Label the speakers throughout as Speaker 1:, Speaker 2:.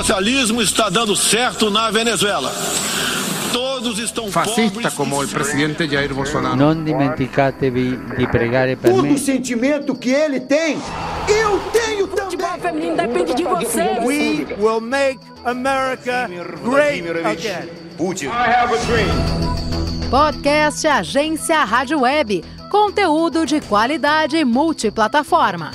Speaker 1: socialismo está dando certo na Venezuela.
Speaker 2: Todos estão Fascista como o presidente Jair Bolsonaro.
Speaker 3: Não dimenticatevi di pregare per
Speaker 4: Todo me. Todo sentimento que ele tem, eu tenho também.
Speaker 5: Feminino depende de você.
Speaker 6: We will make America great again. Putin. I have a
Speaker 7: dream. Podcast Agência Rádio Web. Conteúdo de qualidade multiplataforma.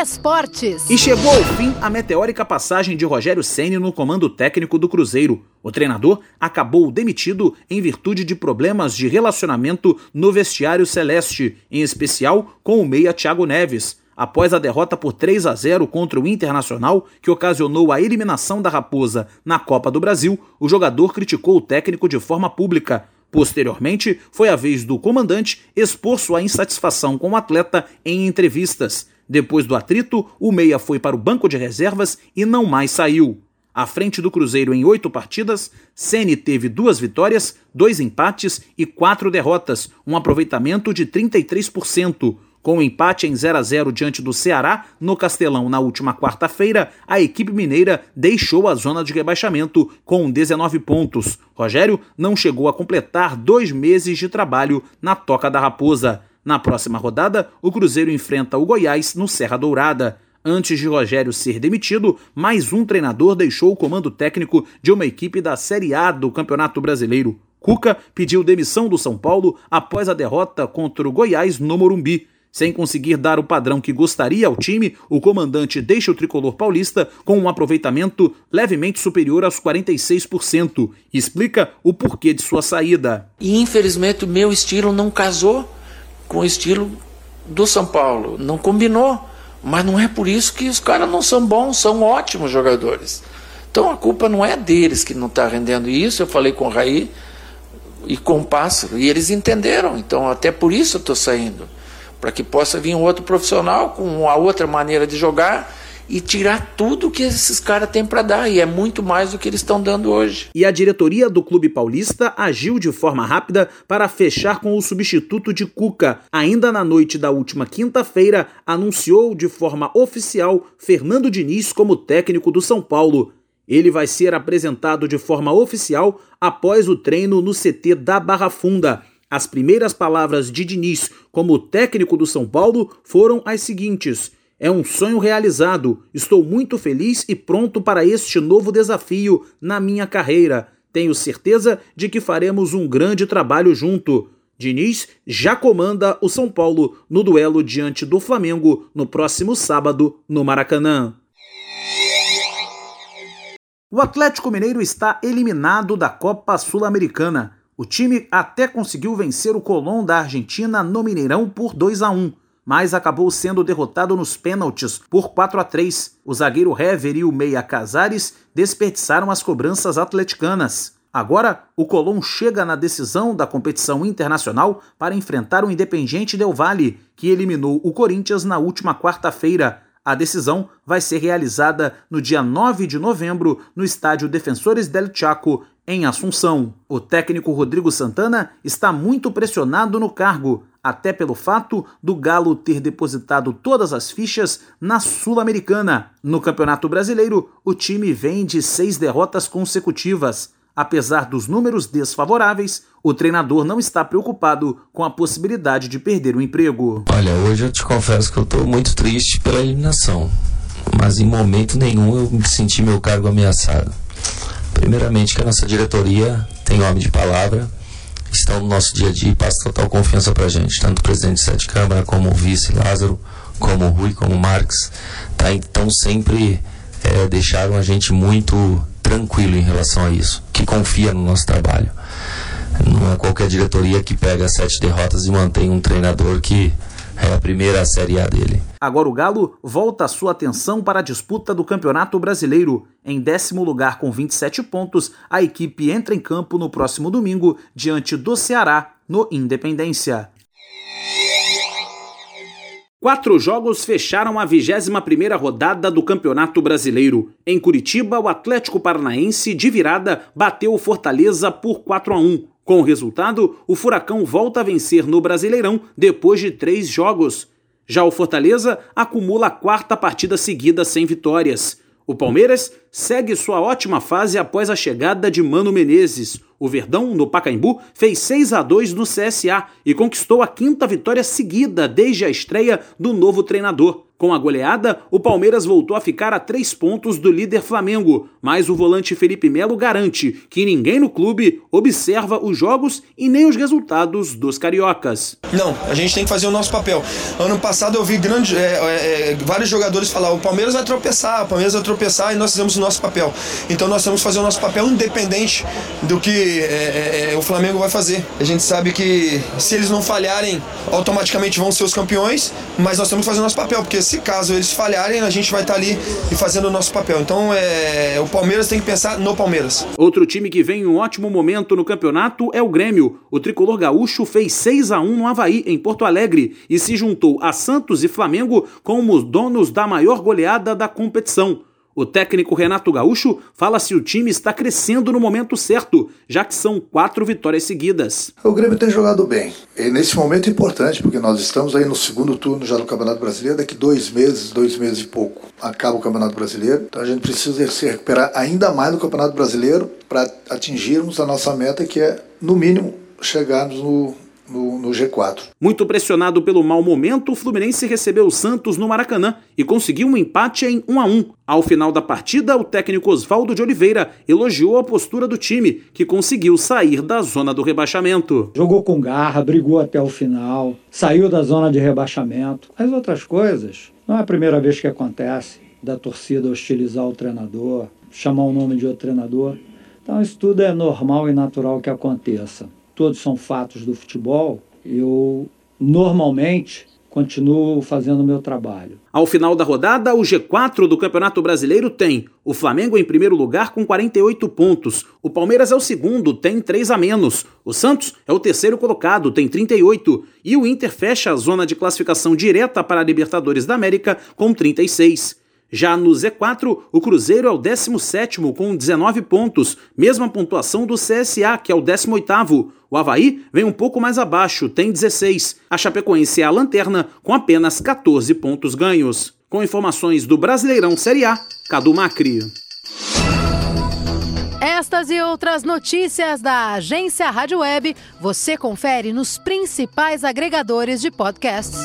Speaker 7: Esportes.
Speaker 8: E chegou ao fim a meteórica passagem de Rogério Ceni no comando técnico do Cruzeiro. O treinador acabou demitido em virtude de problemas de relacionamento no vestiário celeste, em especial com o meia Thiago Neves. Após a derrota por 3 a 0 contra o Internacional, que ocasionou a eliminação da Raposa na Copa do Brasil, o jogador criticou o técnico de forma pública. Posteriormente, foi a vez do comandante expor sua insatisfação com o atleta em entrevistas. Depois do atrito, o Meia foi para o banco de reservas e não mais saiu. À frente do Cruzeiro em oito partidas, Ceni teve duas vitórias, dois empates e quatro derrotas, um aproveitamento de 33%. Com o um empate em 0 a 0 diante do Ceará, no Castelão, na última quarta-feira, a equipe mineira deixou a zona de rebaixamento com 19 pontos. Rogério não chegou a completar dois meses de trabalho na Toca da Raposa. Na próxima rodada, o Cruzeiro enfrenta o Goiás no Serra Dourada. Antes de Rogério ser demitido, mais um treinador deixou o comando técnico de uma equipe da Série A do Campeonato Brasileiro. Cuca pediu demissão do São Paulo após a derrota contra o Goiás no Morumbi. Sem conseguir dar o padrão que gostaria ao time, o comandante deixa o tricolor paulista com um aproveitamento levemente superior aos 46%. Explica o porquê de sua saída.
Speaker 9: E infelizmente o meu estilo não casou com o estilo do São Paulo. Não combinou. Mas não é por isso que os caras não são bons, são ótimos jogadores. Então a culpa não é deles que não está rendendo isso. Eu falei com o Raí e com o Pássaro, e eles entenderam. Então até por isso eu estou saindo. Para que possa vir um outro profissional com uma outra maneira de jogar e tirar tudo que esses caras têm para dar, e é muito mais do que eles estão dando hoje.
Speaker 8: E a diretoria do Clube Paulista agiu de forma rápida para fechar com o substituto de Cuca. Ainda na noite da última quinta-feira, anunciou de forma oficial Fernando Diniz como técnico do São Paulo. Ele vai ser apresentado de forma oficial após o treino no CT da Barra Funda. As primeiras palavras de Diniz como técnico do São Paulo foram as seguintes: é um sonho realizado. Estou muito feliz e pronto para este novo desafio na minha carreira. Tenho certeza de que faremos um grande trabalho junto. Diniz já comanda o São Paulo no duelo diante do Flamengo no próximo sábado no Maracanã. O Atlético Mineiro está eliminado da Copa Sul-Americana. O time até conseguiu vencer o Colón da Argentina no Mineirão por 2 a 1 mas acabou sendo derrotado nos pênaltis por 4 a 3. O zagueiro Hever e o meia Casares desperdiçaram as cobranças atleticanas. Agora, o Colón chega na decisão da competição internacional para enfrentar o Independiente Del Valle, que eliminou o Corinthians na última quarta-feira. A decisão vai ser realizada no dia 9 de novembro no estádio Defensores del Chaco, em Assunção. O técnico Rodrigo Santana está muito pressionado no cargo, até pelo fato do Galo ter depositado todas as fichas na Sul-Americana. No Campeonato Brasileiro, o time vem de seis derrotas consecutivas. Apesar dos números desfavoráveis, o treinador não está preocupado com a possibilidade de perder o emprego.
Speaker 10: Olha, hoje eu te confesso que eu estou muito triste pela eliminação, mas em momento nenhum eu me senti meu cargo ameaçado. Primeiramente que a nossa diretoria tem homem de palavra, estão no nosso dia a dia e passam total confiança para a gente, tanto o presidente de Sete Câmara, como o vice Lázaro, como o Rui, como o Marx, tá? então sempre é, deixaram a gente muito tranquilo em relação a isso, que confia no nosso trabalho. Não é qualquer diretoria que pega sete derrotas e mantém um treinador que é a primeira Série A dele.
Speaker 8: Agora o Galo volta a sua atenção para a disputa do Campeonato Brasileiro. Em décimo lugar com 27 pontos, a equipe entra em campo no próximo domingo diante do Ceará, no Independência. Quatro jogos fecharam a 21ª rodada do Campeonato Brasileiro. Em Curitiba, o Atlético Paranaense, de virada, bateu o Fortaleza por 4 a 1. Com o resultado, o Furacão volta a vencer no Brasileirão depois de três jogos. Já o Fortaleza acumula a quarta partida seguida sem vitórias. O Palmeiras segue sua ótima fase após a chegada de Mano Menezes. O Verdão, no Pacaembu, fez 6 a 2 no CSA e conquistou a quinta vitória seguida desde a estreia do novo treinador. Com a goleada, o Palmeiras voltou a ficar a três pontos do líder Flamengo, mas o volante Felipe Melo garante que ninguém no clube observa os jogos e nem os resultados dos cariocas.
Speaker 5: Não, a gente tem que fazer o nosso papel. Ano passado eu vi grande, é, é, é, vários jogadores falar: o Palmeiras vai tropeçar, o Palmeiras vai tropeçar e nós fizemos o nosso papel. Então nós temos que fazer o nosso papel independente do que é, é, o Flamengo vai fazer. A gente sabe que se eles não falharem, automaticamente vão ser os campeões, mas nós temos que fazer o nosso papel, porque se caso eles falharem, a gente vai estar ali e fazendo o nosso papel. Então é, o Palmeiras tem que pensar no Palmeiras.
Speaker 8: Outro time que vem em um ótimo momento no campeonato é o Grêmio. O tricolor gaúcho fez 6 a 1 no Havaí, em Porto Alegre, e se juntou a Santos e Flamengo como os donos da maior goleada da competição. O técnico Renato Gaúcho fala se o time está crescendo no momento certo, já que são quatro vitórias seguidas.
Speaker 11: O Grêmio tem jogado bem. E nesse momento é importante, porque nós estamos aí no segundo turno já do Campeonato Brasileiro. Daqui dois meses, dois meses e pouco, acaba o Campeonato Brasileiro. Então a gente precisa se recuperar ainda mais no Campeonato Brasileiro para atingirmos a nossa meta, que é, no mínimo, chegarmos no no, no, G4.
Speaker 8: Muito pressionado pelo mau momento, o Fluminense recebeu o Santos no Maracanã e conseguiu um empate em 1 a 1. Ao final da partida, o técnico Oswaldo de Oliveira elogiou a postura do time, que conseguiu sair da zona do rebaixamento.
Speaker 12: Jogou com garra, brigou até o final, saiu da zona de rebaixamento. As outras coisas, não é a primeira vez que acontece da torcida hostilizar o treinador, chamar o nome de outro treinador. Então isso tudo é normal e natural que aconteça todos são fatos do futebol, eu normalmente continuo fazendo o meu trabalho.
Speaker 8: Ao final da rodada, o G4 do Campeonato Brasileiro tem o Flamengo em primeiro lugar com 48 pontos, o Palmeiras é o segundo, tem 3 a menos, o Santos é o terceiro colocado, tem 38, e o Inter fecha a zona de classificação direta para a Libertadores da América com 36. Já no Z4, o Cruzeiro é o 17º com 19 pontos, mesma pontuação do CSA, que é o 18º. O Havaí vem um pouco mais abaixo, tem 16. A Chapecoense é a lanterna, com apenas 14 pontos ganhos. Com informações do Brasileirão Série A, Cadu Macri.
Speaker 7: Estas e outras notícias da agência Rádio Web você confere nos principais agregadores de podcasts.